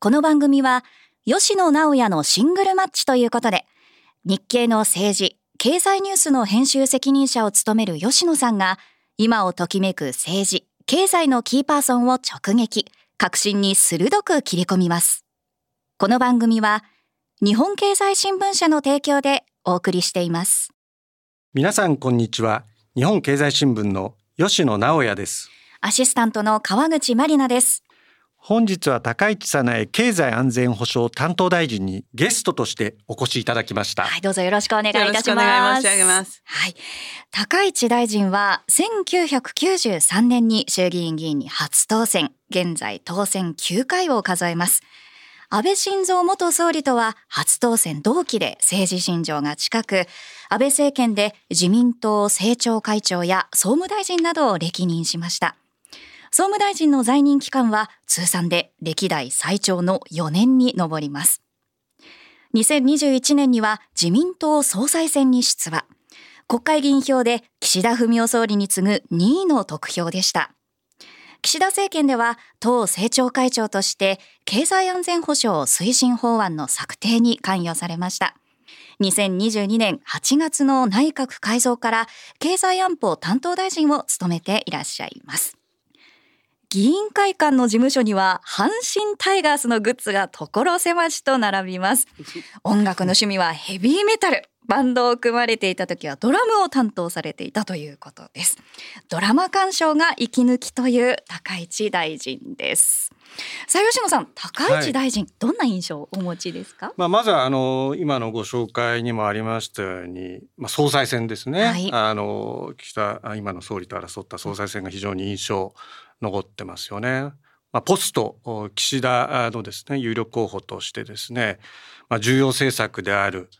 この番組は吉野直也のシングルマッチということで日経の政治経済ニュースの編集責任者を務める吉野さんが今をときめく政治経済のキーパーソンを直撃革新に鋭く切り込みます。この番組は日本経済新聞社の提供でお送りしています。皆さんこんにちは。日本経済新聞の吉野直也です。アシスタントの川口まりなです本日は高市早苗経済安全保障担当大臣にゲストとしてお越しいただきました。はいどうぞよろしくお願いいたします。ますはい。高市大臣は1993年に衆議院議員に初当選。現在当選9回を数えます。安倍晋三元総理とは初当選同期で政治信条が近く安倍政権で自民党政調会長や総務大臣などを歴任しました総務大臣の在任期間は通算で歴代最長の4年に上ります。2021年には自民党総裁選に出馬。国会議員票で岸田文雄総理に次ぐ2位の得票でした。岸田政権では党政調会長として経済安全保障推進法案の策定に関与されました。2022年8月の内閣改造から経済安保担当大臣を務めていらっしゃいます。議員会館の事務所には阪神タイガースのグッズが所狭しと並びます。音楽の趣味はヘビーメタルバンドを組まれていた時はドラムを担当されていたということです。ドラマ鑑賞が息抜きという高市大臣です。さあ吉野さん高市大臣、はい、どんな印象をお持ちですか？まあまずはあの今のご紹介にもありましたようにまあ総裁選ですね、はい、あの岸田今の総理と争った総裁選が非常に印象残ってますよね。まあ、ポスト岸田のですね有力候補としてですね、まあ、重要政策である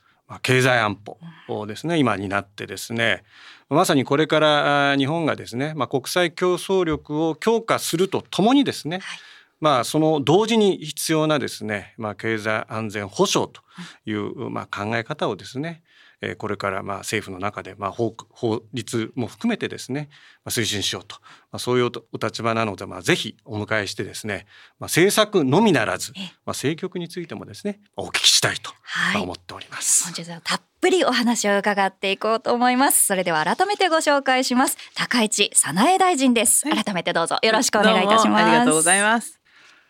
経済安保をですね今になってですねまさにこれから日本がですね、まあ、国際競争力を強化するとともにですね、はい、まあその同時に必要なですね、まあ、経済安全保障というまあ考え方をですねえこれからまあ政府の中でまあ法法律も含めてですね、まあ、推進しようと、まあ、そういうお立場なので、まあ、ぜひお迎えしてですね、まあ、政策のみならず、まあ、政局についてもですねお聞きしたいと思っております。はい、本日はたっぷりお話を伺っていこうと思います。それでは改めてご紹介します。高市早苗大臣です、改めてどうぞよろしくお願いいたします。ありがとうございます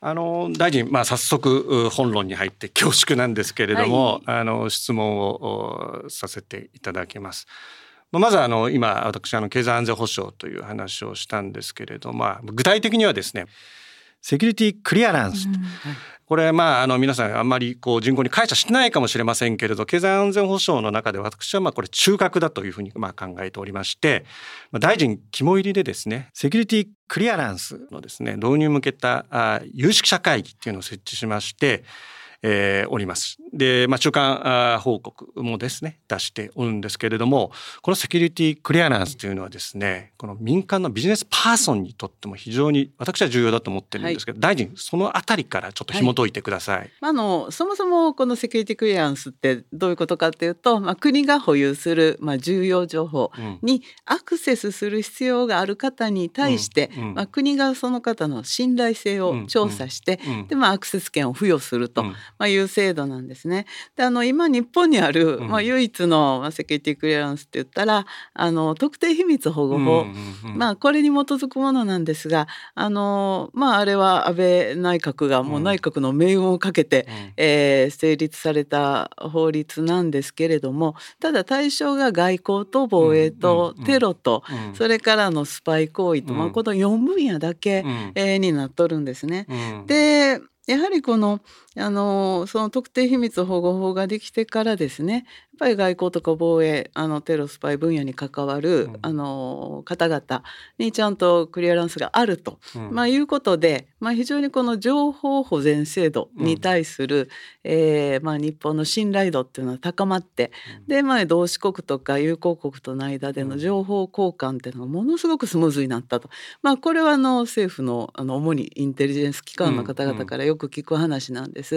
あの大臣、まあ、早速本論に入って恐縮なんですけれども、はい、あの質問をさせていただきます。まずあの今私あの経済安全保障という話をしたんですけれど、まあ、具体的にはですねセキュリティクリアランス、うん、これまああの皆さんあんまりこう人口に解釈してないかもしれませんけれど経済安全保障の中で私はまあこれ中核だというふうにまあ考えておりまして大臣肝入りでですねセキュリティクリアランスのですね導入向けた有識者会議っていうのを設置しましてえー、おります。で、まあ、中間報告もですね出しておるんですけれどもこのセキュリティクリアランスというのはですねこの民間のビジネスパーソンにとっても非常に私は重要だと思ってるんですけど、はい、大臣そのあたりからちょっと紐解いてください。はい、あのそもそもこのセキュリティクリアランスってどういうことかっていうと、まあ、国が保有する、まあ、重要情報にアクセスする必要がある方に対して、うん。うん、まあ、国がその方の信頼性を調査して、うん、でまあ、アクセス権を付与すると。まあ、いう制度なんですね。であの今日本にある、まあ、唯一の、まあ、セキュリティクリアランスって言ったらあの特定秘密保護法、まあ、これに基づくものなんですがあの、まあ、あれは安倍内閣がもう内閣の命運をかけて、うん、えー、成立された法律なんですけれどもただ対象が外交と防衛とテロと、それからのスパイ行為と、まあ、この4分野だけ、えー、になっとるんですね。でやはりこのあのその特定秘密保護法ができてからですねやっぱり外交とか防衛あのテロスパイ分野に関わる、うん、あの方々にちゃんとクリアランスがあると、うん、まあ、いうことで、まあ、非常にこの情報保全制度に対する、うん、えー、まあ、日本の信頼度っていうのは高まって、で、まあ、同志国とか友好国との間での情報交換っていうのがものすごくスムーズになったと、まあ、これはあの政府のあの主にインテリジェンス機関の方々からよく聞く話なんです。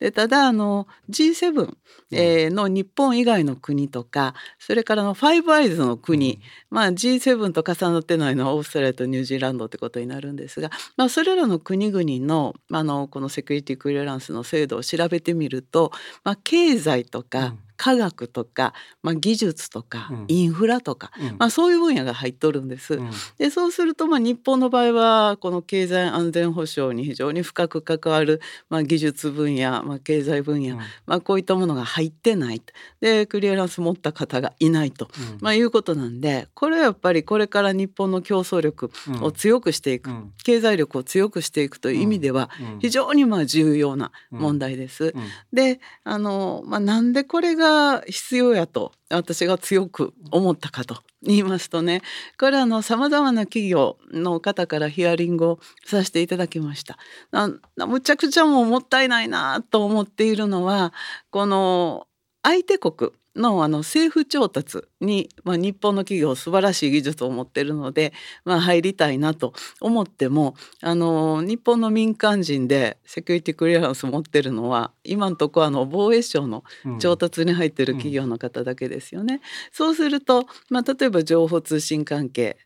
でただあの G7、えー、の日本以外の国とかそれからのファイブアイズの国、まあ、G7 と重なってないのはオーストラリアとニュージーランドってことになるんですが、まあ、それらの国々のあのこのセキュリティクリアランスの制度を調べてみると、まあ、経済とか科学とか、まあ、技術とか、インフラとか、うん、まあ、そういう分野が入っとるんです。うん、でそうすると、まあ、日本の場合はこの経済安全保障に非常に深く関わる、まあ、技術分野、まあ、経済分野、うん、まあ、こういったものが入ってないでクリアランス持った方がいないと、まあ、いうことなんでこれはやっぱりこれから日本の競争力を強くしていく、経済力を強くしていくという意味では非常にまあ重要な問題です。であの、まあ、なんでこれがが必要やと私が強く思ったかと言いますとねこれはさまざまな企業の方からヒアリングをさせていただきました。むちゃくちゃもうもったいないなと思っているのはこの相手国のあの政府調達に、まあ、日本の企業素晴らしい技術を持っているので、まあ、入りたいなと思ってもあの日本の民間人でセキュリティクリアランス持ってるのは今のところあの防衛省の調達に入ってる企業の方だけですよね。うんうん、そうすると、まあ、例えば情報通信関係で、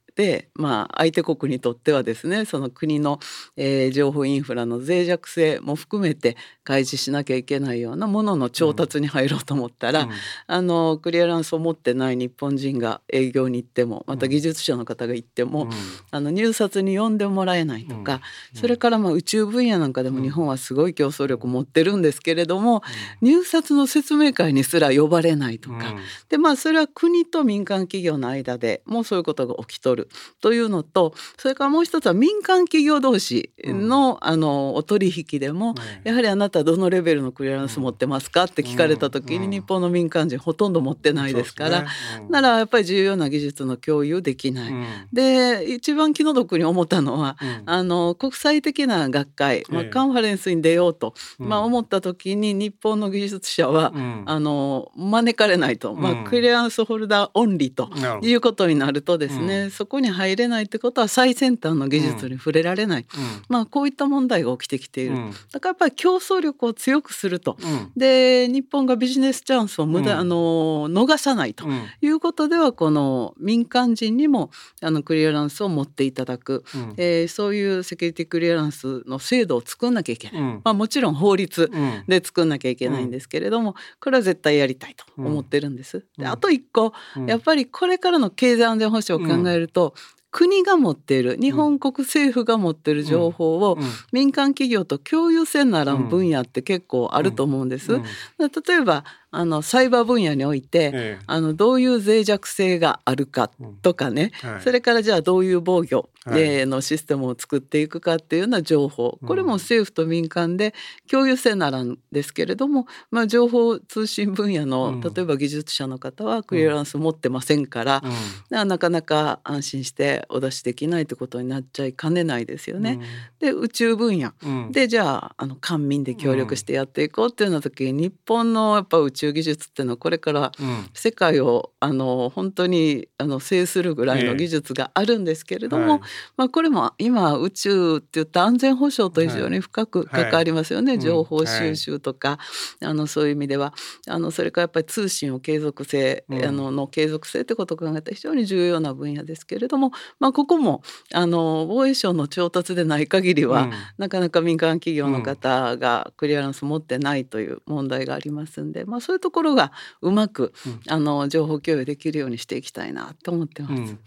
まあ、相手国にとってはですねその国の、えー、情報インフラの脆弱性も含めて開示しなきゃいけないようなものの調達に入ろうと思ったら、うん、あのクリアランスを持ってない日本人が営業に行ってもまた技術者の方が行っても、うん、あの入札に呼んでもらえないとか、うん、それからまあ宇宙分野なんかでも日本はすごい競争力を持ってるんですけれども、入札の説明会にすら呼ばれないとか、でまあそれは国と民間企業の間でもうそういうことが起きとる。というのとそれからもう一つは民間企業同士のうん、あのお取引でも、やはりあなたどのレベルのクリアランス持ってますか？って聞かれた時に日本の民間人ほとんど持ってないですから、ね、ならやっぱり重要な技術の共有できない。で一番気の毒に思ったのは、あの国際的な学会、まあ、カンファレンスに出ようと、まあ、思った時に日本の技術者は、あの招かれないと、まあ、クリアランスホルダーオンリーということになるとですね、そここに入れないってことは最先端の技術に触れられない、うん、まあこういった問題が起きてきている、うん、だからやっぱり競争力を強くすると、で日本がビジネスチャンスを無駄、あの逃さないと。いうことではこの民間人にもあのクリアランスを持っていただく、うん、えー、そういうセキュリティクリアランスの制度を作んなきゃいけない、まあ、もちろん法律で作んなきゃいけないんですけれども、これは絶対やりたいと思ってるんです。であと一個、やっぱりこれからの経済安全保障を考えると、国が持っている日本国政府が持っている情報を民間企業と共有せんならん分野って結構あると思うんです。例えばあのサイバー分野において、ええ、あのどういう脆弱性があるかとかね、うんはい、それからじゃあどういう防御、はい、のシステムを作っていくかっていうような情報。これも政府と民間で共有せならんですけれども、まあ、情報通信分野の、うん、例えば技術者の方はクリアランス持ってませんから、うん、なかなか安心してお出しできないってことになっちゃいかねないですよね。で宇宙分野、でじゃああの官民で協力してやっていこうっていうような時に日本のやっぱ宇宙宙技術っていうのはこれから世界をあの本当にあの制するぐらいの技術があるんですけれども、えはい、まあ、これも今宇宙っていった安全保障と非常に深く関わりますよね、はい。はい、情報収集とか、あのそういう意味ではあのそれからやっぱり通信を継続性、うん、あのの継続性ってことを考えたら非常に重要な分野ですけれども、まあ、ここもあの防衛省の調達でない限りは、うん、なかなか民間企業の方がクリアランス持ってないという問題がありますんで、まあ、そういうところがうまく、うん、あの情報共有できるようにしていきたいなと思ってます。うん。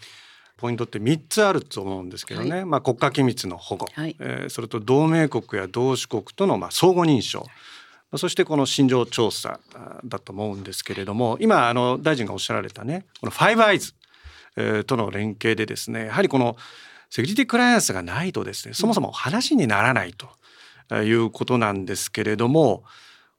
ポイントって3つあると思うんですけどね、はい、まあ、国家機密の保護、はい、えー、それと同盟国や同志国とのまあ相互認証、そしてこの心情調査だと思うんですけれども今あの大臣がおっしゃられたねこのファイブアイズ、えー、との連携でですねやはりこのセキュリティクライアンスがないとですねそもそも話にならないということなんですけれども、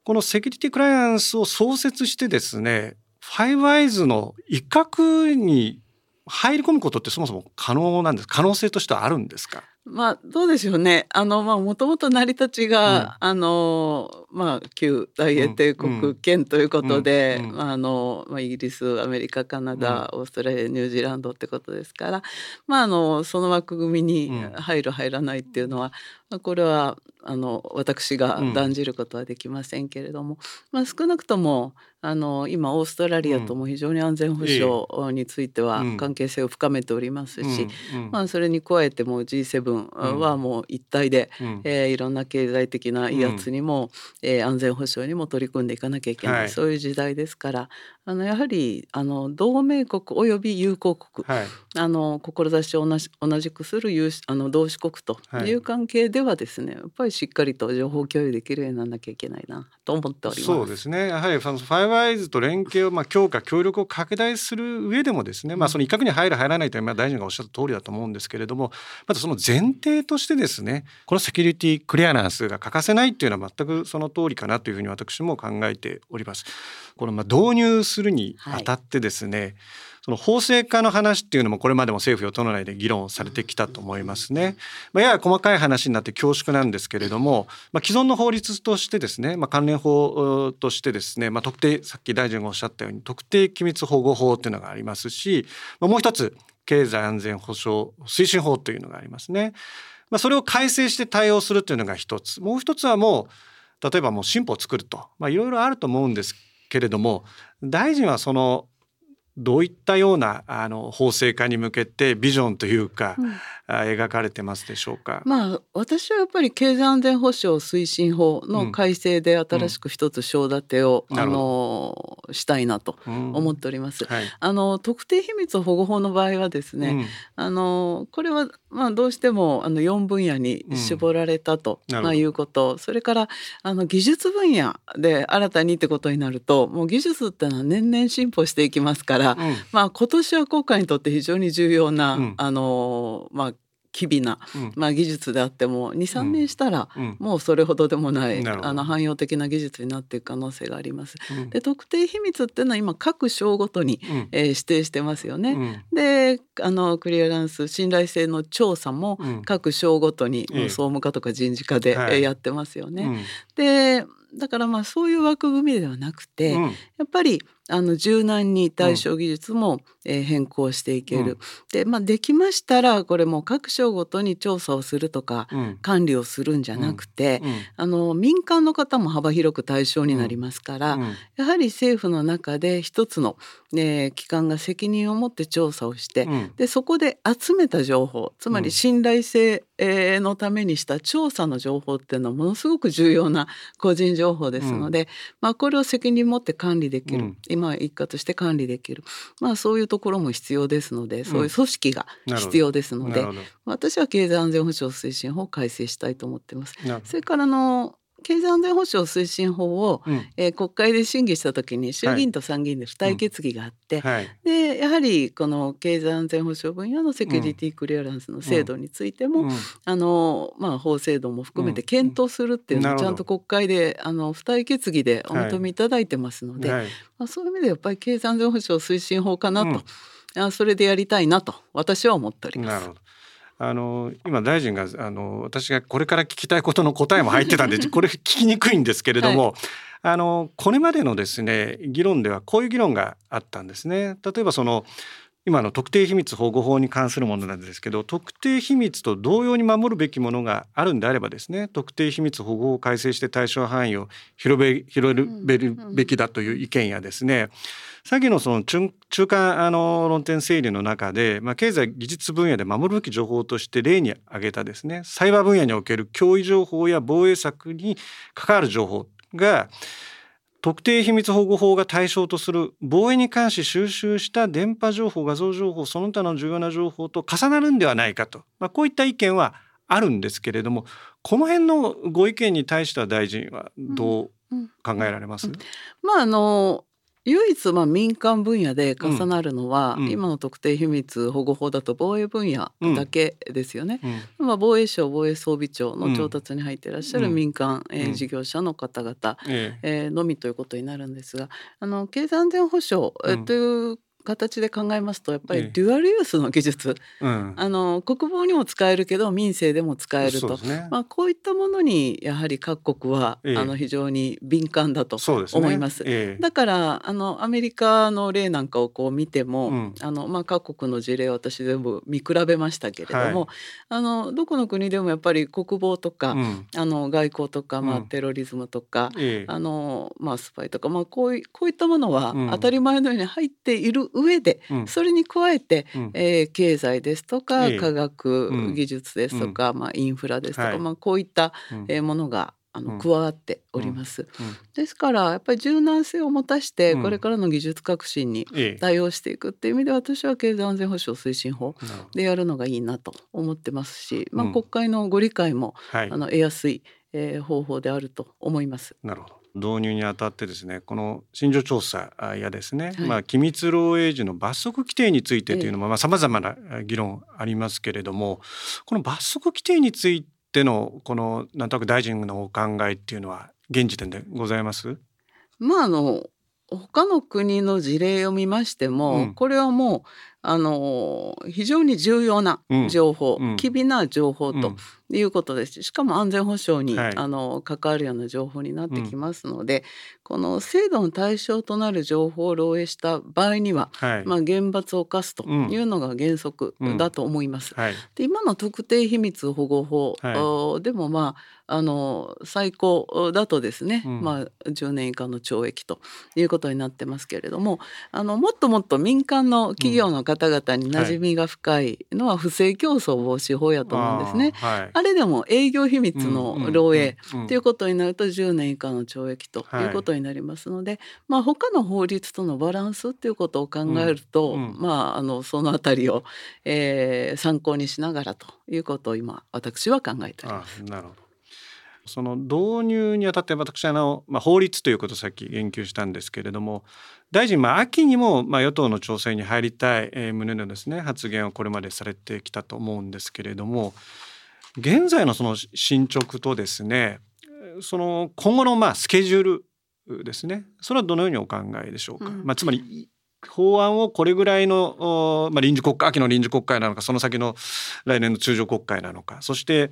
このセキュリティクライアンスを創設してですね、ファイブアイズの一角に入り込むことってそもそも可能なんです可能性としてはあるんですか？まあどうでしょうね。あのまあもともと成り立ちが、うん、あのまあ旧大英帝国圏ということで、うんうん、あのまあイギリス、アメリカ、カナダ、オーストラリア、ニュージーランドってことですから、まああのその枠組みに入る入らないっていうのは、まあ、これはあの私が断じることはできませんけれども、うん、まあ、少なくともあの今オーストラリアとも非常に安全保障については関係性を深めておりますし、まあ、それに加えても G7 はもう一体で、うん、えー、いろんな経済的な威圧にも、うん、えー、安全保障にも取り組んでいかなきゃいけない、はい、そういう時代ですからあのやはりあの同盟国および友好国、はい、あの志を同じ同じくする有あの同志国という関係ではですね、やっぱりしっかりと情報共有できるようにならなきゃいけないなと思っております。そうですねやはりファイブアイズと連携をまあ強化協力を拡大する上でもですね、まあ、その一角に入る入らないというのは大臣がおっしゃった通りだと思うんですけれどもまずその前提としてですねこのセキュリティクリアランスが欠かせないっていうのは全くその通りかなというふうに私も考えております。このまあ導入するにあたってですね、はいその法制化の話っていうのもこれまでも政府与党内で議論されてきたと思いますね。まあ、やや細かい話になって恐縮なんですけれども、まあ、既存の法律としてですね、まあ、関連法としてですね、まあ、特定さっき大臣がおっしゃったように特定機密保護法っていうのがありますし、まあ、もう一つ経済安全保障推進法というのがありますね。まあ、それを改正して対応するというのが一つもう一つはもう例えばもう新法を作ると、いろいろあると思うんですけれども大臣はそのどういったようなあの法制化に向けてビジョンというか、うん、描かれてますでしょうか？まあ私はやっぱり経済安全保障推進法の改正で新しく一つ章立てを、うん、あのしたいなと思っております。はい、あの特定秘密保護法の場合はですね、あのこれはまあどうしてもあの4分野に絞られたと、まあいうこと、それからあの技術分野で新たにってことになると、もう技術ってのは年々進歩していきますから。ら、うん、まあ今年は国家にとって非常に重要な、うん、あのまあ機微な、うん、まあ、技術であっても23年したら、もうそれほどでもない、うん、あの汎用的な技術になっていく可能性があります。うん、で特定秘密っていうのは今各省ごとに、うん、えー、指定してますよね。であのクリアランス信頼性の調査も各省ごとに、総務課とか人事課で、はい、やってますよね。でだからまあそういう枠組みではなくて、やっぱりあの柔軟に対象技術も、えー、変更していける。うん、で、まあ、できましたらこれも各省ごとに調査をするとか、うん、管理をするんじゃなくて、うん、あの民間の方も幅広く対象になりますから、やはり政府の中で一つの、ね、機関が責任を持って調査をして、でそこで集めた情報つまり信頼性のためにした調査の情報っていうのはものすごく重要な個人情報ですので、まあ、これを責任持って管理できる。今一家として管理できる、まあ、そういうところも必要ですのでそういう組織が必要ですので、うん、私は経済安全保障推進法を改正したいと思ってます。それからの経済安全保障推進法を、うん、えー、国会で審議した時に衆議院と参議院で付帯決議があって、はい。でやはりこの経済安全保障分野のセキュリティクリアランスの制度についても、うん、あのまあ、法制度も含めて検討するっていうのをちゃんと国会であの付帯決議でお認めいただいてますので、はい、まあ、そういう意味でやっぱり経済安全保障推進法かなと、うん、それでやりたいなと私は思っております。あの今大臣があの私がこれから聞きたいことの答えも入ってたんで これ聞きにくいんですけれども、はい、あのこれまでのですね議論ではこういう議論があったんですね。例えばその今の特定秘密保護法に関するものなんですけど特定秘密と同様に守るべきものがあるんであればですね特定秘密保護法を改正して対象範囲を広べ広げるべきだという意見やですね、さっきのその中中間あの論点整理の中で、まあ、経済技術分野で守るべき情報として例に挙げたですねサイバー分野における脅威情報や防衛策に関わる情報が特定秘密保護法が対象とする防衛に関し収集した電波情報画像情報その他の重要な情報と重なるんではないかと、まあ、こういった意見はあるんですけれどもこの辺のご意見に対しては大臣はどう考えられます、うん。うん、まああの唯一まあ民間分野で重なるのは、うん、今の特定秘密保護法だと防衛分野だけですよね。うん、まあ、防衛省防衛装備庁の調達に入っていらっしゃる民間、うん、えー、事業者の方々、ええ。ー、のみということになるんですがあの経済安全保障、えという形で考えますとやっぱりデュアルユースの技術、うん、あの国防にも使えるけど民生でも使えると、ね、まあ、こういったものにやはり各国は、ええ、あの非常に敏感だと思います。すねえ、だからあのアメリカの例なんかをこう見ても、うん、あのまあ、各国の事例を私全部見比べましたけれども、はい、あのどこの国でもやっぱり国防とか、うん、あの外交とか、まあ、テロリズムとか、あのまあ、スパイとか、まあ、こういこういったものは当たり前のように入っている上で、うん、それに加えて、うん、えー、経済ですとか、科学技術ですとか、まあ、インフラですとか、はい、まあ、こういった、えー、ものがあの加わっております、ですからやっぱり柔軟性を持たしてこれからの技術革新に対応していくっていう意味で私は経済安全保障推進法でやるのがいいなと思ってますし、まあ、国会のご理解も、あの得やすい、えー、方法であると思います。なるほど導入にあたってですねこの新庄調査やですね、はい、まあ機密漏洩時の罰則規定についてというのもさまざ、まな議論ありますけれどもこの罰則規定についてのこのなんとなく大臣のお考えっていうのは現時点でございます？まああの他の国の事例を見ましても、うん、これはもうあの非常に重要な情報、うん、機微な情報ということです。しかも安全保障に、はい、あの関わるような情報になってきますので、うん、この制度の対象となる情報を漏洩した場合には、はい、まあ、厳罰を課すというのが原則だと思います。うんはい、で今の特定秘密保護法、でもまああの最高だとですね、うん、まあ、10年以下の懲役ということになってますけれどもあのもっともっと民間の企業の方々に馴染みが深いのは不正競争防止法やと思うんですね。あはい、あれでも営業秘密の漏洩ということになると10年以下の懲役とい。うことになりますので、はい、まあ、他の法律とのバランスということを考えると、うんうん、まあ、あのその辺りを、えー、参考にしながらということを今私は考えております。なるほどその導入にあたって私あの、まあ、法律ということをさっき言及したんですけれども大臣、まあ、秋にも、まあ、与党の調整に入りたい、えー、旨のですね発言をこれまでされてきたと思うんですけれども現在のその進捗とですねその今後のまあスケジュールですねそれはどのようにお考えでしょうか、うん、まあ、つまり法案をこれぐらいの、まあ、臨時国会秋の臨時国会なのかその先の来年の通常国会なのかそして、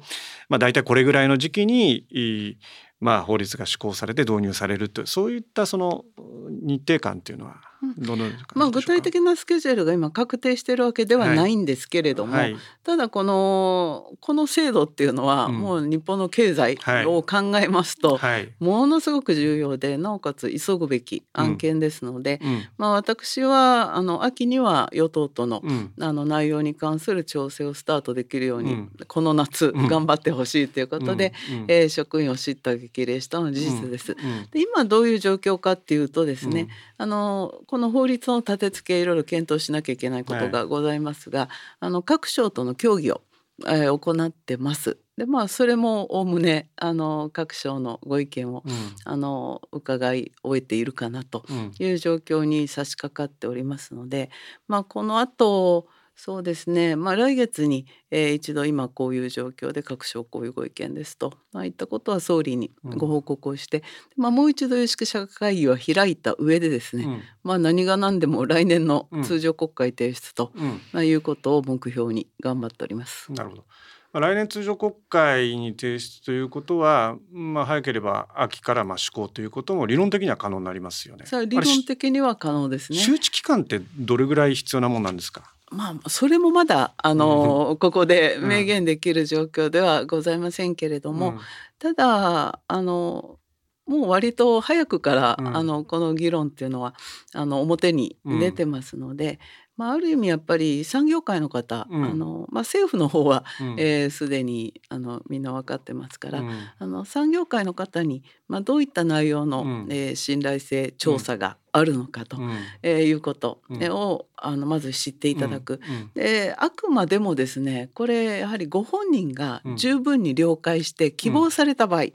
まあ、大体これぐらいの時期にまあ、法律が施行されて導入されるとそういったその日程感というのはどのまあ、具体的なスケジュールが今確定しているわけではないんですけれども、はい。はい、ただこのこの制度っていうのは、もう日本の経済を考えますと、はい、ものすごく重要でなおかつ急ぐべき案件ですので、うん、まあ、私はあの秋には与党との,、あの内容に関する調整をスタートできるように、うん、この夏頑張ってほしいということで、うん、えー、職員を叱咤激励したのは事実です。で今どういう状況かっていうとですね、あのこの法律の立て付けいろいろ検討しなきゃいけないことがございますが、はい、あの各省との協議を、えー、行ってます。でまあそれもおおむねあの各省のご意見を、うん、あの伺い終えているかなという状況に差し掛かっておりますので、まあこの後そうですね、まあ、来月に、えー、一度今こういう状況で各省こういうご意見ですと、まあ、いったことは総理にご報告をして、うん、まあ、もう一度有識者会議は開いた上でですね、うん、まあ、何が何でも来年の通常国会提出と、うん、まあ、いうことを目標に頑張っております。なるほど来年通常国会に提出ということは、まあ、早ければ秋からまあ施行ということも理論的には可能になりますよね。理論的には可能ですね。周知期間ってどれぐらい必要なものなんですか？まあ、それもまだあの、ここで明言できる状況ではございませんけれども、うん、ただあのもう割と早くから、うん、あのこの議論っていうのはあの表に出てますので、まあ、ある意味やっぱり産業界の方、うん、あのまあ、政府の方はすで、うん。えー、にあのみんな分かってますから、うん、あの産業界の方に、まあ、どういった内容の、うん、えー、信頼性調査があるのかと、うん。えー、いうことを、あのまず知っていただく、であくまでもですねこれやはりご本人が十分に了解して希望された場合に、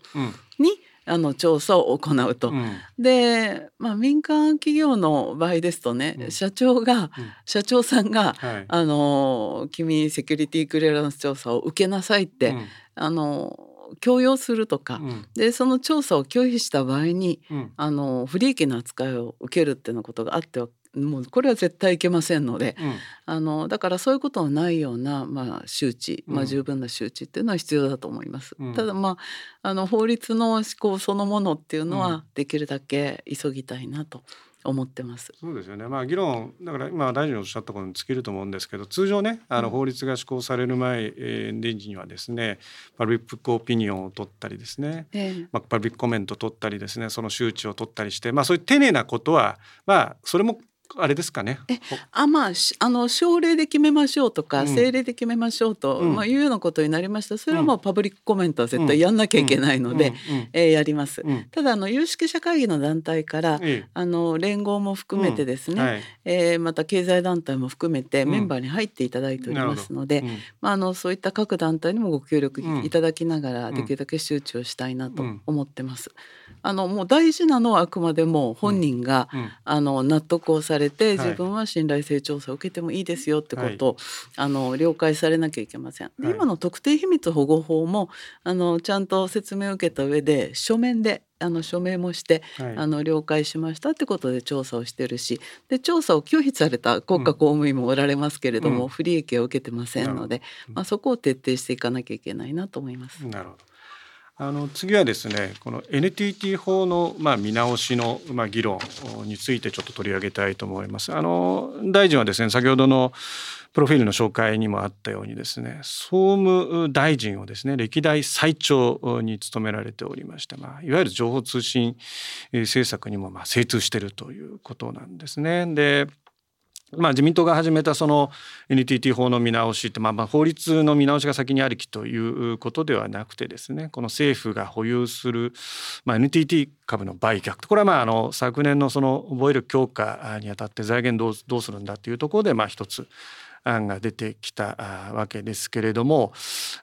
あの調査を行うと。うん、で、まあ、民間企業の場合ですとね、うん、社長が、うん、社長さんが、はい、あの「君セキュリティクリアランス調査を受けなさい」って、あの強要するとか、でその調査を拒否した場合に、あの不利益な扱いを受けるっていうようなことがあってはもうこれは絶対いけませんので、うん、あのだからそういうことのないような、まあ、周知、まあ、十分な周知っていうのは必要だと思います。うん、ただまああの法律の施行そのものっていうのはできるだけ急ぎたいなと思ってます。そうですよね。まあ議論だから今大臣のおっしゃったことに尽きると思うんですけど、通常ねあの法律が施行される前、えー、時にはですね、パブリックオピニオンを取ったりですね、えー、まあパブリックコメントを取ったりですね、その周知を取ったりして、まあそういう丁寧なことはまあそれもあれですかね。え、あ、まあ、あの省令で決めましょうとか、うん、政令で決めましょうと、うん、まあいうようなことになりました。それはもうパブリックコメントは絶対やんなきゃいけないので、えー、やります。ただあの有識者会議の団体から、あの連合も含めてですね、はい、えー、また経済団体も含めてメンバーに入っていただいておりますので、まああのそういった各団体にもご協力いただきながら、できるだけ周知をしたいなと思ってます。あのもう大事なのはあくまでも本人が、あの納得をされて自分は信頼性調査を受けてもいいですよってことを、はい、あの了解されなきゃいけません。で今の特定秘密保護法もあのちゃんと説明を受けた上で書面であの署名もして、はい、あの了解しましたってことで調査をしてるしで調査を拒否された国家公務員もおられますけれども、うん、不利益を受けてませんので、まあ、そこを徹底していかなきゃいけないなと思います。なるほどあの次はですねこの NTT 法のまあ見直しのまあ議論についてちょっと取り上げたいと思います。あの大臣はですね先ほどのプロフィールの紹介にもあったようにですね総務大臣をですね歴代最長に務められておりまして、まあ、いわゆる情報通信政策にもま精通しているということなんですね。でまあ、自民党が始めたその NTT 法の見直しって、まあ、まあ法律の見直しが先にありきということではなくてですねこの政府が保有する、まあ、NTT 株の売却これはまああの昨年のその防衛力強化にあたって財源どうどうするんだというところでまあ一つ案が出てきたわけですけれども、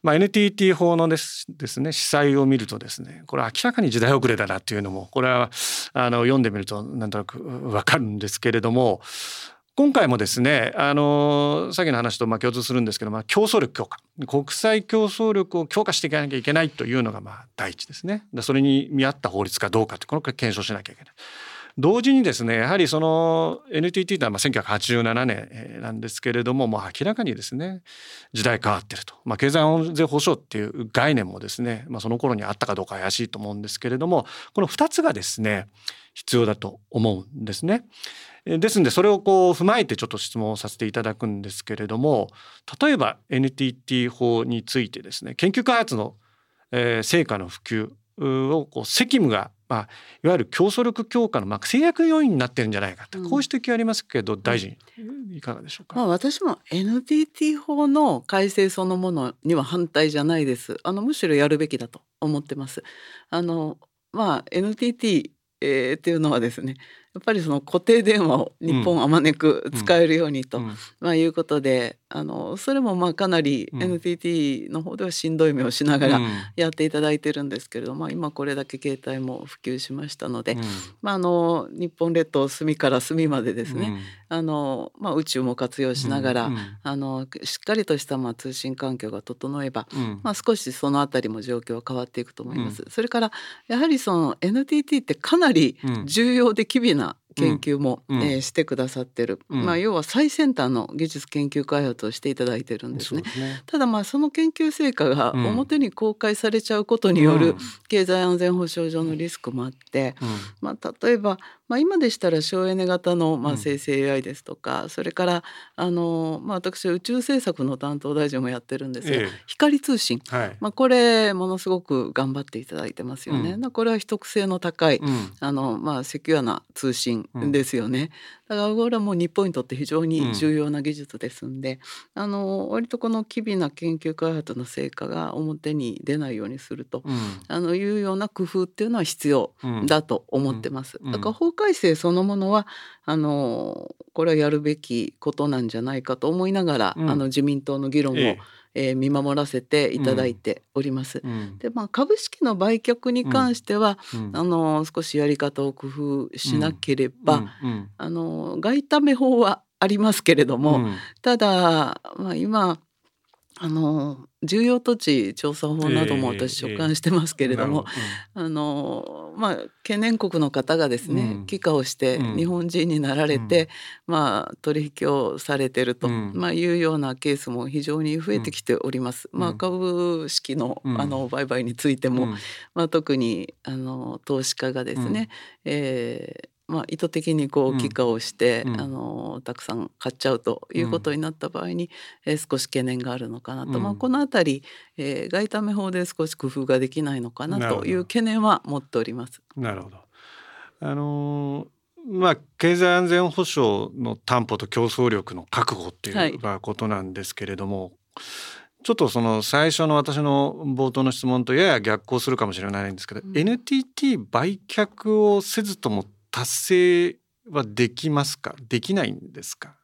まあ、NTT 法のですですね司祭を見るとですねこれ明らかに時代遅れだなっていうのもこれはあの読んでみるとなんとなくわかるんですけれども今回もですねあのさっきの話とまあ共通するんですけど、まあ、競争力強化国際競争力を強化していかなきゃいけないというのがまあ第一ですねそれに見合った法律かどうかってこの検証しなきゃいけない。同時にですねやはりその NTT というのは1987年なんですけれどももう明らかにですね時代変わってると、まあ、経済安全保障っていう概念もですね、まあ、その頃にあったかどうか怪しいと思うんですけれどもこの2つがですね必要だと思うんですね。ですんでそれをこう踏まえてちょっと質問をさせていただくんですけれども例えば NTT 法についてですね研究開発の、えー、成果の普及をこう責務が、まあ、いわゆる競争力強化の、まあ、制約要因になってるんじゃないかと、こういう指摘ありますけど大臣いかがでしょうか、まあ、私も NTT 法の改正そのものには反対じゃないです。あのむしろやるべきだと思ってます。あのまあ NTT えー、っていうのはですねやっぱりその固定電話を日本あまねく使えるようにと、まあ、いうことであのそれもまあかなり NTT の方ではしんどい目をしながらやっていただいてるんですけれども、まあ、今これだけ携帯も普及しましたので、まあ、あの日本列島隅から隅までですね、あのまあ、宇宙も活用しながら、あのしっかりとしたまあ通信環境が整えば、まあ、少しその辺りも状況は変わっていくと思います。それからやはりその NTT ってかなり重要で機微な研究も、うん、えー、してくださってる、うん、まあ、要は最先端の技術研究開発をしていただいてるんですね。すね。ただまあその研究成果が表に公開されちゃうことによる経済安全保障上のリスクもあって、まあ、例えばまあ、今でしたら省エネ型のまあ生成 AI ですとか、うん、それからあの、まあ、私宇宙政策の担当大臣もやってるんですが、ええ、光通信、はい、まあ、これものすごく頑張っていただいてますよね。うん、これは秘匿性の高い、うん、あのまあ、セキュアな通信ですよね。だからこれはもう日本にとって非常に重要な技術ですんで、うん、あの割とこの機微な研究開発の成果が表に出ないようにすると、うん、あのいうような工夫っていうのは必要だと思ってます。だから法改正そのものはあのこれはやるべきことなんじゃないかと思いながら、うん、あの自民党の議論を、えええー、見守らせていただいております。うん、でまあ株式の売却に関しては、うん、あの少しやり方を工夫しなければ、うん、あの外為法はありますけれども、ただ、まあ、今あの重要土地調査法なども私所管してますけれども、えーえー、あのまあ懸念国の方がですね、うん、帰化をして日本人になられて、うん、まあ取引をされてると、うん、まあいうようなケースも非常に増えてきております。まあ株式のあの売買についても、まあ特にあの投資家がですね、えーまあ、意図的にこう帰化をして、うん、あのたくさん買っちゃうということになった場合に、うん、えー、少し懸念があるのかなと、うん、まあ、この辺り、えー、外為法で少し工夫ができないのかなという懸念は持っております。なるほど。あのーまあ、経済安全保障の担保と競争力の確保っていう、ことなんですけれども、ちょっとその最初の私の冒頭の質問とやや逆行するかもしれないんですけど、うん、NTT 売却をせずとも達成はできますか？できないんですか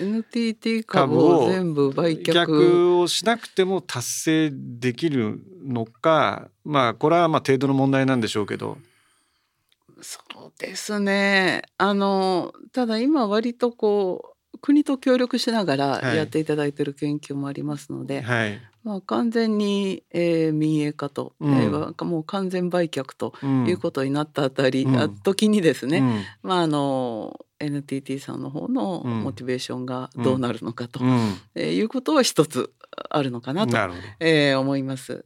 ？NTT 株を全部売却をしなくても達成できるのか？まあこれはまあ程度の問題なんでしょうけど。そうですね。あのただ今割とこう国と協力しながらやっていただいている研究もありますので、はい、まあ、完全に、えー、民営化と、うん、えー、もう完全売却ということになったあたり、うん、あ時にですね、うん、まああの NTT さんの方のモチベーションがどうなるのかと、うん、えー、いうことは一つあるのかなとえー、思います、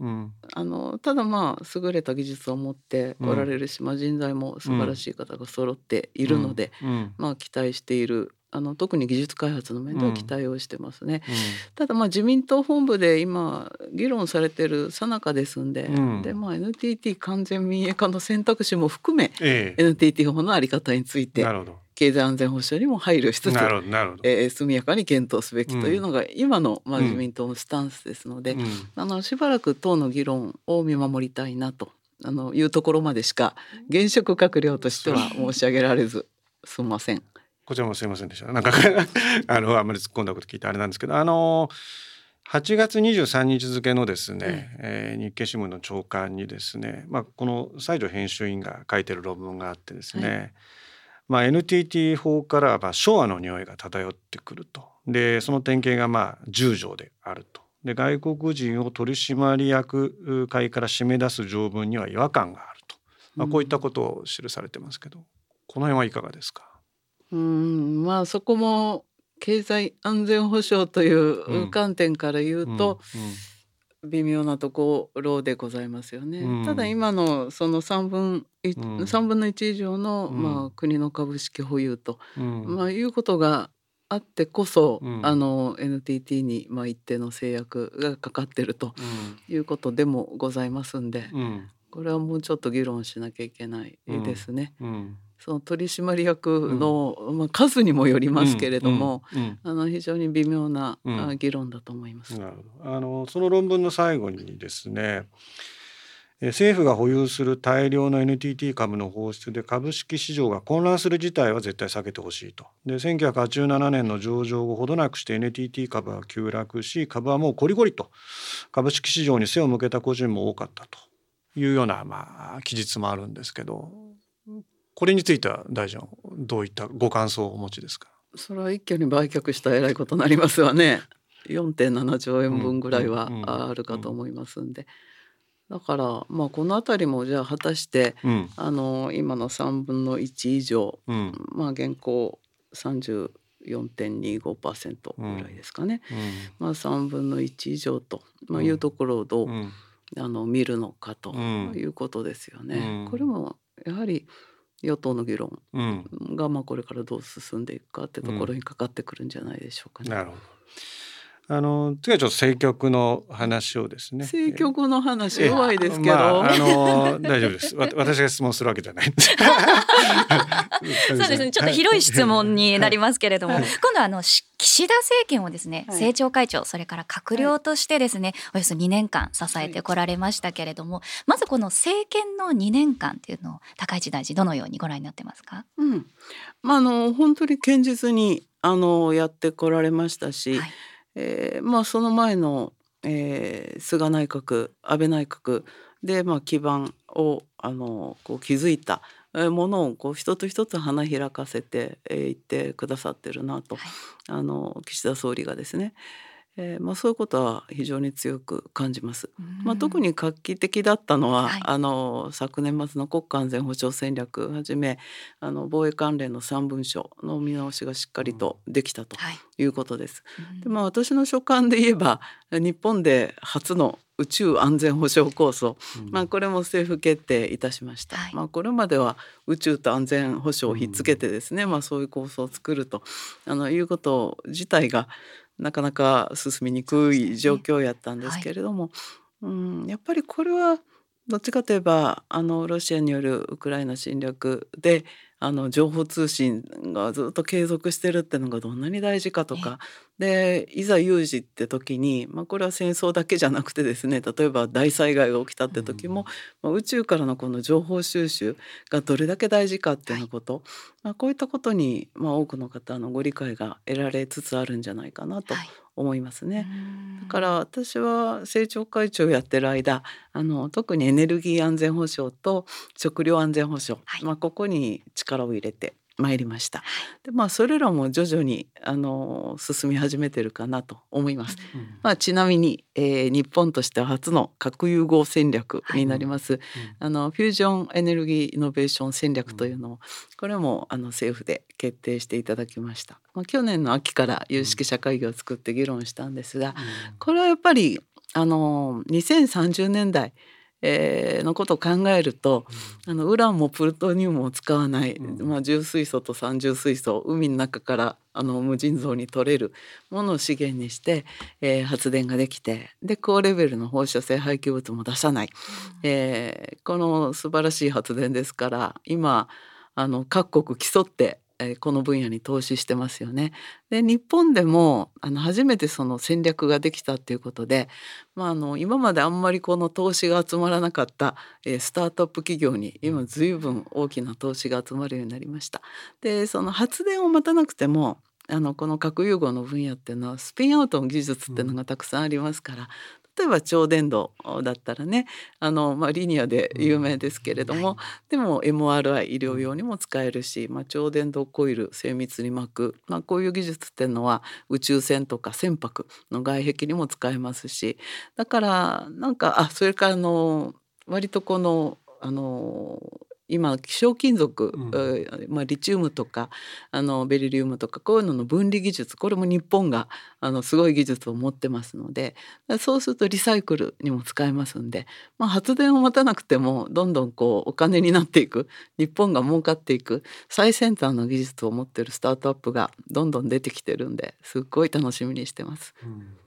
あのただまあ優れた技術を持っておられるし、まあ、人材も素晴らしい方が揃っているので、まあ期待しているあの特に技術開発の面では期待をしてますね。うん、ただまあ自民党本部で今議論されてる最中ですんで、うん、でまあ NTT 完全民営化の選択肢も含め、ええ、NTT 法のあり方について経済安全保障にも配慮しつつ、えー、速やかに検討すべきというのが今の、まあ、自民党のスタンスですので、うん、あのしばらく党の議論を見守りたいなとあのいうところまでしか現職閣僚としては申し上げられずすみません。こちらもすいませんでした。なんか あのあんまり突っ込んだこと聞いてあれなんですけど、あの8月23日付のですね、うん、えー、日経新聞の朝刊にですね、まあ、この西条編集員が書いてる論文があってですね、はい、まあ、NTT 法からまあ昭和の匂いが漂ってくると。でその典型がまあ10条であると。で外国人を取締役会から締め出す条文には違和感があると、まあ、こういったことを記されてますけど、うん、この辺はいかがですか？うんまあそこも経済安全保障という観点から言うと、微妙なところでございますよね。うん、ただ今のその3分,、うん、3分の1以上の、うん、まあ、国の株式保有と、まあ、いうことがあってこそ、あの NTT に、まあ、一定の制約がかかってるということでもございますんで、これはもうちょっと議論しなきゃいけないですね。その取締役の、うん、まあ、数にもよりますけれども、あの非常に微妙な、議論だと思います。なるほどあのその論文の最後にですね政府が保有する大量の NTT 株の放出で株式市場が混乱する事態は絶対避けてほしいと。で1987年の上場後ほどなくして NTT 株は急落し株はもうコリコリと株式市場に背を向けた個人も多かったというようなまあ記述もあるんですけどこれについては大臣どういったご感想をお持ちですか？それは一挙に売却したえらいことになりますわね。4.7兆円分ぐらいはあるかと思いますんで。だからまあこの辺りもじゃあ果たして、うん、あの今の3分の1以上、うん、まあ現行34.25%ぐらいですかね、うん、まあ3分の1以上と、まあ、いうところをどう、あの見るのかということですよね。これもやはり与党の議論がまあこれからどう進んでいくかってところにかかってくるんじゃないでしょうかね。なるほどあの次はちょっと政局の話をですね。政局の話弱いですけど。まあ、あの大丈夫です。私が質問するわけじゃないんです。そうですね。ちょっと広い質問になりますけれども、今度はあの岸田政権をですね、政調会長それから閣僚としてですね、およそ2年間支えてこられましたけれども、まずこの政権の2年間っていうのを高市大臣どのようにご覧になってますか？うん。まああの本当に堅実にあのやってこられましたし。はいえー、まあその前の、えー、菅内閣安倍内閣で、まあ、基盤をあのこう築いたものをこう一つ一つ花開かせてい、えー、ってくださってるなと、はい、あの岸田総理がですね。えーまあ、そういうことは非常に強く感じます。まあ、特に画期的だったのは、はい、あの昨年末の国家安全保障戦略はじめあの防衛関連の3文書の見直しがしっかりとできたとい。うことです。はい、でまあ、私の所感で言えば日本で初の宇宙安全保障構想、うん、まあ、これも政府決定いたしました、はい、まあ、これまでは宇宙と安全保障をひっつけてですね、うん、まあ、そういう構想を作るとあのいうこと自体がなかなか進みにくい状況やったんですけれども、はい、うんやっぱりこれはどっちかといえばあのロシアによるウクライナ侵略であの情報通信がずっと継続してるっていうのがどんなに大事かとか。でいざ有事って時に、まあ、これは戦争だけじゃなくてですね例えば大災害が起きたって時も、まあ、宇宙からのこの情報収集がどれだけ大事かっていうこと、はい、まあ、こういったことに、まあ、多くの方のご理解が得られつつあるんじゃないかなと思いますね。だから私は政調会長やってる間あの特にエネルギー安全保障と食料安全保障、はい、まあ、ここに力を入れて参りました。でまあそれらも徐々にあの進み始めてるかなと思います。うん、まあちなみに、えー、日本としては初の核融合戦略になります、はいあのフュージョンエネルギーイノベーション戦略というのを、これもあの政府で決定していただきました。まあ去年の秋から有識者会議を作って議論したんですが、これはやっぱりあの2030年代えー、のことを考えると、あのウランもプルトニウムを使わない、うん、まあ、重水素と三重水素海の中からあの無尽蔵に取れるものを資源にして、えー、発電ができてで高レベルの放射性廃棄物も出さない、うん、えー、この素晴らしい発電ですから今あの各国競ってえこの分野に投資してますよね。で日本でもあの初めてその戦略ができたっていうことで、まあ、あの今まであんまりこの投資が集まらなかった、えスタートアップ企業に今随分大きな投資が集まるようになりました。でその発電を待たなくてもあのこの核融合の分野っていうのはスピンアウトの技術っていうのがたくさんありますから、例えば超電導だったらねあの、まあ、リニアで有名ですけれども、でも MRI 医療用にも使えるし、まあ、超電導コイル精密に巻く、まあ、こういう技術っていうのは宇宙船とか船舶の外壁にも使えますしだからなんかあそれからの割とこのあの今希少金属、うん、まあ、リチウムとかあのベリリウムとかこういうのの分離技術これも日本があのすごい技術を持ってますのでそうするとリサイクルにも使えますんで、まあ、発電を待たなくてもどんどんこうお金になっていく日本が儲かっていく最先端の技術を持ってるスタートアップがどんどん出てきてるんですっごい楽しみにしてます。うん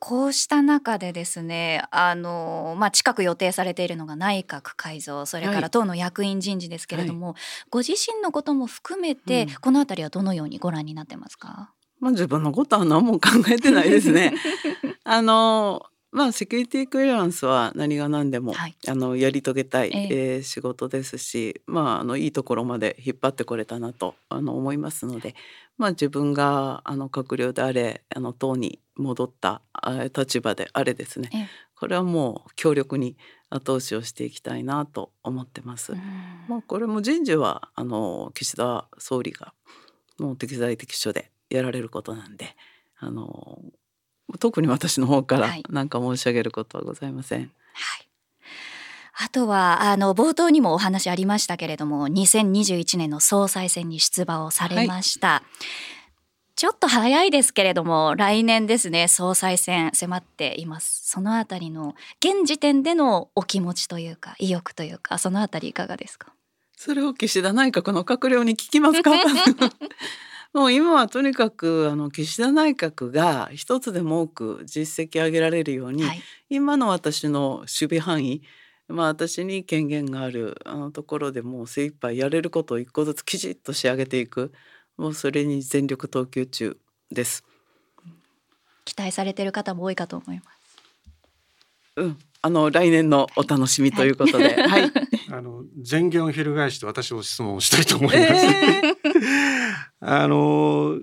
こうした中でですねあの、まあ、近く予定されているのが内閣改造それから党の役員人事ですけれども、はい、ご自身のことも含めて、うん、この辺りはどのようにご覧になってますか、まあ、自分のことは何も考えてないですね。あのまあセキュリティクリアンスは何が何でも、はい、あのやり遂げたい、えー、えー、仕事ですし、まああのいいところまで引っ張ってこれたなとあの思いますので、まあ自分があの閣僚であれあの党に戻った立場であれですね、えー、これはもう強力に後押しをしていきたいなと思ってます。まあこれも人事はあの岸田総理がもう適材適所でやられることなんで、あの特に私の方から何か申し上げることはございません。はい、あとはあの冒頭にもお話ありましたけれども2021年の総裁選に出馬をされました、はい、ちょっと早いですけれども来年ですね総裁選迫っています。そのあたりの現時点でのお気持ちというか意欲というかそのあたりいかがですか？それを岸田内閣の閣僚に聞きますか？もう今はとにかくあの岸田内閣が一つでも多く実績上げられるように、はい、今の私の守備範囲まあ私に権限があるあのところでもう精一杯やれることを一個ずつきちっと仕上げていくもうそれに全力投球中です。期待されている方も多いかと思います。うん、あの来年のお楽しみということで、はい。はい、あの前言を翻して私を質問したいと思います。えー、あの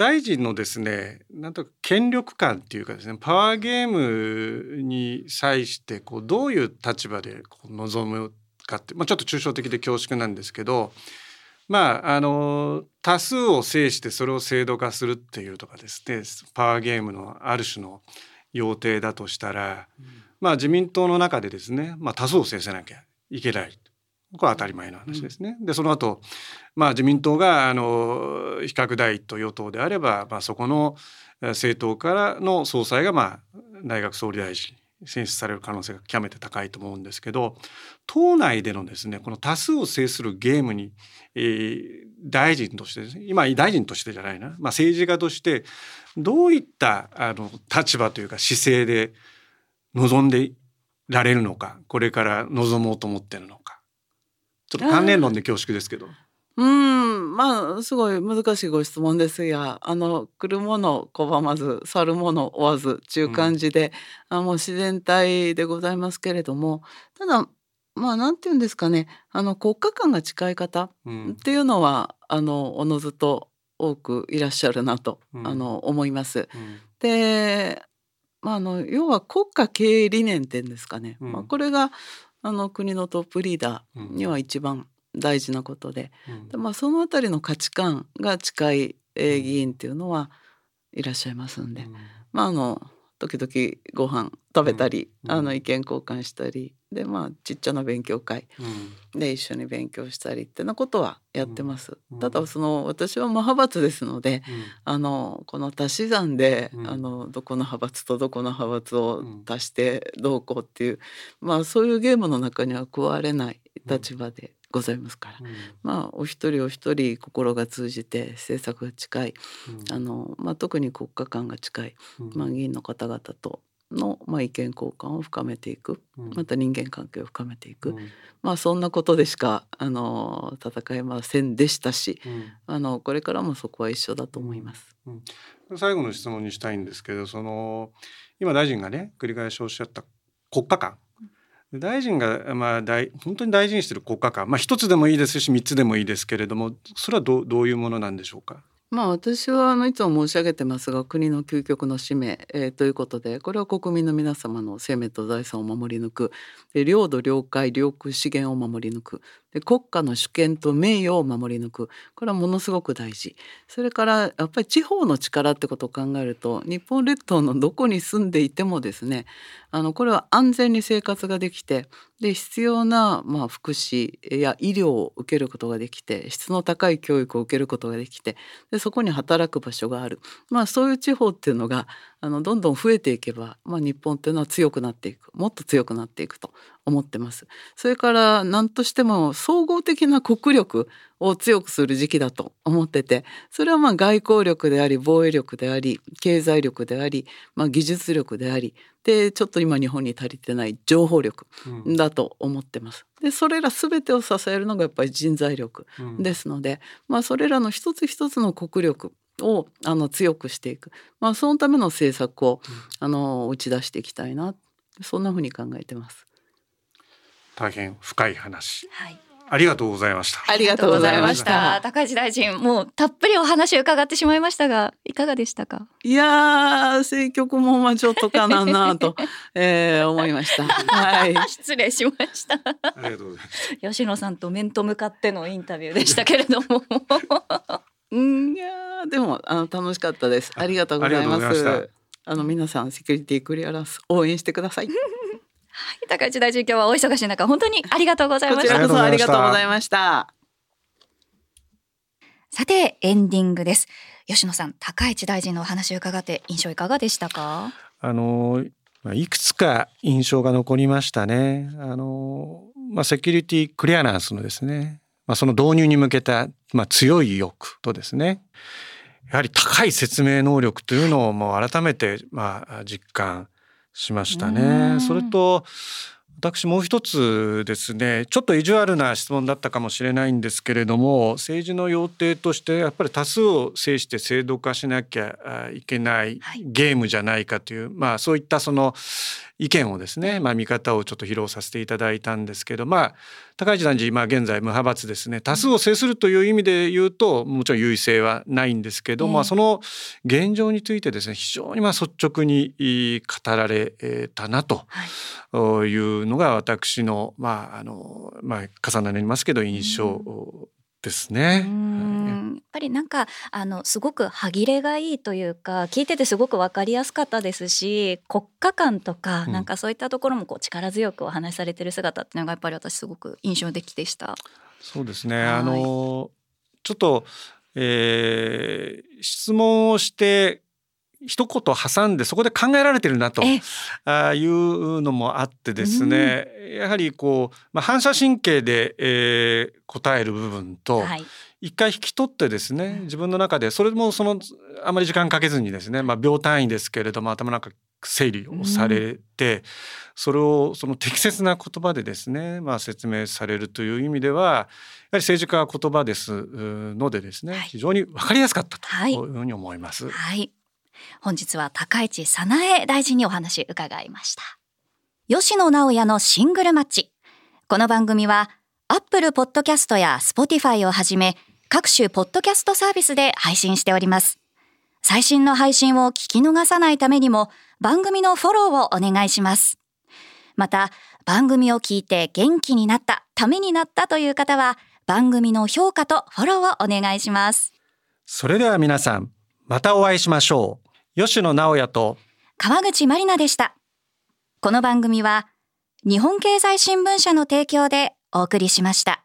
大臣のですねなんと権力感っていうかですねパワーゲームに際してこうどういう立場でこう臨むかって、まあ、ちょっと抽象的で恐縮なんですけどまああの多数を制してそれを制度化するっていうとかですねパワーゲームのある種の要諦だとしたら、うん、まあ自民党の中でですね、まあ、多数を制せなきゃいけない。これは当たり前の話ですね。うん、でその後、まあ自民党があの比較第一党与党であれば、まあ、そこの政党からの総裁がまあ大学総理大臣選出される可能性が極めて高いと思うんですけど党内でのですねこの多数を制するゲームに、えー、大臣としてですね今大臣としてじゃないな、まあ、政治家としてどういったあの立場というか姿勢で臨んでられるのかこれから望もうと思ってるのかちょっと関連論で恐縮ですけど。うん。まあすごい難しいご質問ですがあの来るもの拒まず去るもの追わずという感じで、うん、あもう自然体でございますけれどもただまあなんて言うんですかねあの国家間が近い方っていうのは、うん、あのおのずと多くいらっしゃるなと、うん、あの思います。で、まあ、あの要は国家経営理念っていうんですかね、まあ、これがあの国のトップリーダーには一番大事なことで。うん、でまあ、その辺りの価値観が近い、え議員っていうのはいらっしゃいますんで、うん、まああの時々ご飯食べたり、うん、あの意見交換したり。でまあちっちゃな勉強会で一緒に勉強したりってなことはやってます。ただその私は無派閥ですので、あのこの足し算で、あのどこの派閥とどこの派閥を足してどうこうっていう、まあそういうゲームの中には加われない立場でございますから、うん、まあお一人お一人心が通じて政策が近い、うん、あのまあ、特に国家間が近い、まあ、議員の方々との、まあ、意見交換を深めていく、また人間関係を深めていく、まあそんなことでしかあの戦えませんでしたし、あのこれからもそこは一緒だと思います。最後の質問にしたいんですけどその今大臣がね繰り返しおっしゃった国家間大臣が、まあ、大本当に大事にしている国家間、まあ、一つでもいいですし3つでもいいですけれどもそれはどどういうものなんでしょうか？まあ私はあのいつも申し上げてますが国の究極の使命、えー、ということでこれは国民の皆様の生命と財産を守り抜く領土領海領空資源を守り抜くで国家の主権と名誉を守り抜く。これはものすごく大事。それからやっぱり地方の力ってことを考えると日本列島のどこに住んでいてもですねあのこれは安全に生活ができてで必要な、まあ、福祉や医療を受けることができて質の高い教育を受けることができてでそこに働く場所がある、まあ、そういう地方っていうのがあのどんどん増えていけば、まあ、日本っていうのは強くなっていくもっと強くなっていくと思ってます。それから何としても総合的な国力を強くする時期だと思っててそれはまあ外交力であり防衛力であり経済力であり、まあ、技術力でありでちょっと今日本に足りてない情報力だと思ってます。でそれら全てを支えるのがやっぱり人材力ですので、うん、まあ、それらの一つ一つの国力をあの強くしていく、まあ、そのための政策を、うん、あの打ち出していきたいなそんなふうに考えてます。大変深い話、はい、ありがとうございました。ありがとうございました。高市大臣、もうたっぷりお話を伺ってしまいましたが、いかがでしたか？いや政局もまあちょっとかななと、えー、思いました。はい、失礼しました。ありがとうございます。吉野さんと面と向かってのインタビューでしたけれども。うん、いやでもあの楽しかったです。ありがとうございます。あの皆さんセキュリティクリアランス応援してください。はい、高市大臣今日はお忙しい中本当にありがとうございました。こちらこそありがとうございました。さてエンディングです。吉野さん、高市大臣のお話を伺って印象いかがでしたか？あのいくつか印象が残りましたね。あのまあセキュリティクリアランスのですね、まあその導入に向けたまあ強い意欲とですね。やはり高い説明能力というのをもう改めてまあ実感しましたね。それと私もう一つですねちょっと意地悪な質問だったかもしれないんですけれども政治の要諦としてやっぱり多数を制して制度化しなきゃいけないゲームじゃないかという、はい、まあそういったその意見をですね、まあ、見方をちょっと披露させていただいたんですけど、まあ、高市大臣、まあ、現在無派閥ですね。多数を制するという意味で言うともちろん優位性はないんですけど、まあ、その現状についてですね非常にまあ率直に語られたなとい。うのが私の,、まああのまあ、重なりますけど印象ですね。やっぱりなんかあのすごく歯切れがいいというか聞いててすごく分かりやすかったですし国家感とか、なんかそういったところもこう力強くお話しされてる姿っていうのがやっぱり私すごく印象的でした。そうですね、あのちょっと、えー、質問をして一言挟んでそこで考えられてるなとあいうのもあってですね、うん、やはりこう、まあ、反射神経で、えー、答える部分と、はい、一回引き取ってですね自分の中でそれもそのあまり時間かけずにですね、まあ、秒単位ですけれども頭の中整理をされて、うん、それをその適切な言葉でですね、まあ、説明されるという意味ではやはり政治家は言葉ですのでですね、はい、非常に分かりやすかったというふうに思います。はい、はい本日は高市早苗大臣にお話伺いました。吉野直也のシングルマッチ。この番組はアップルポッドキャストやスポティファイをはじめ各種ポッドキャストサービスで配信しております。最新の配信を聞き逃さないためにも番組のフォローをお願いします。また番組を聞いて元気になったためになったという方は番組の評価とフォローをお願いします。それでは皆さんまたお会いしましょう。吉野直也と川口まりなでした。この番組は日本経済新聞社の提供でお送りしました。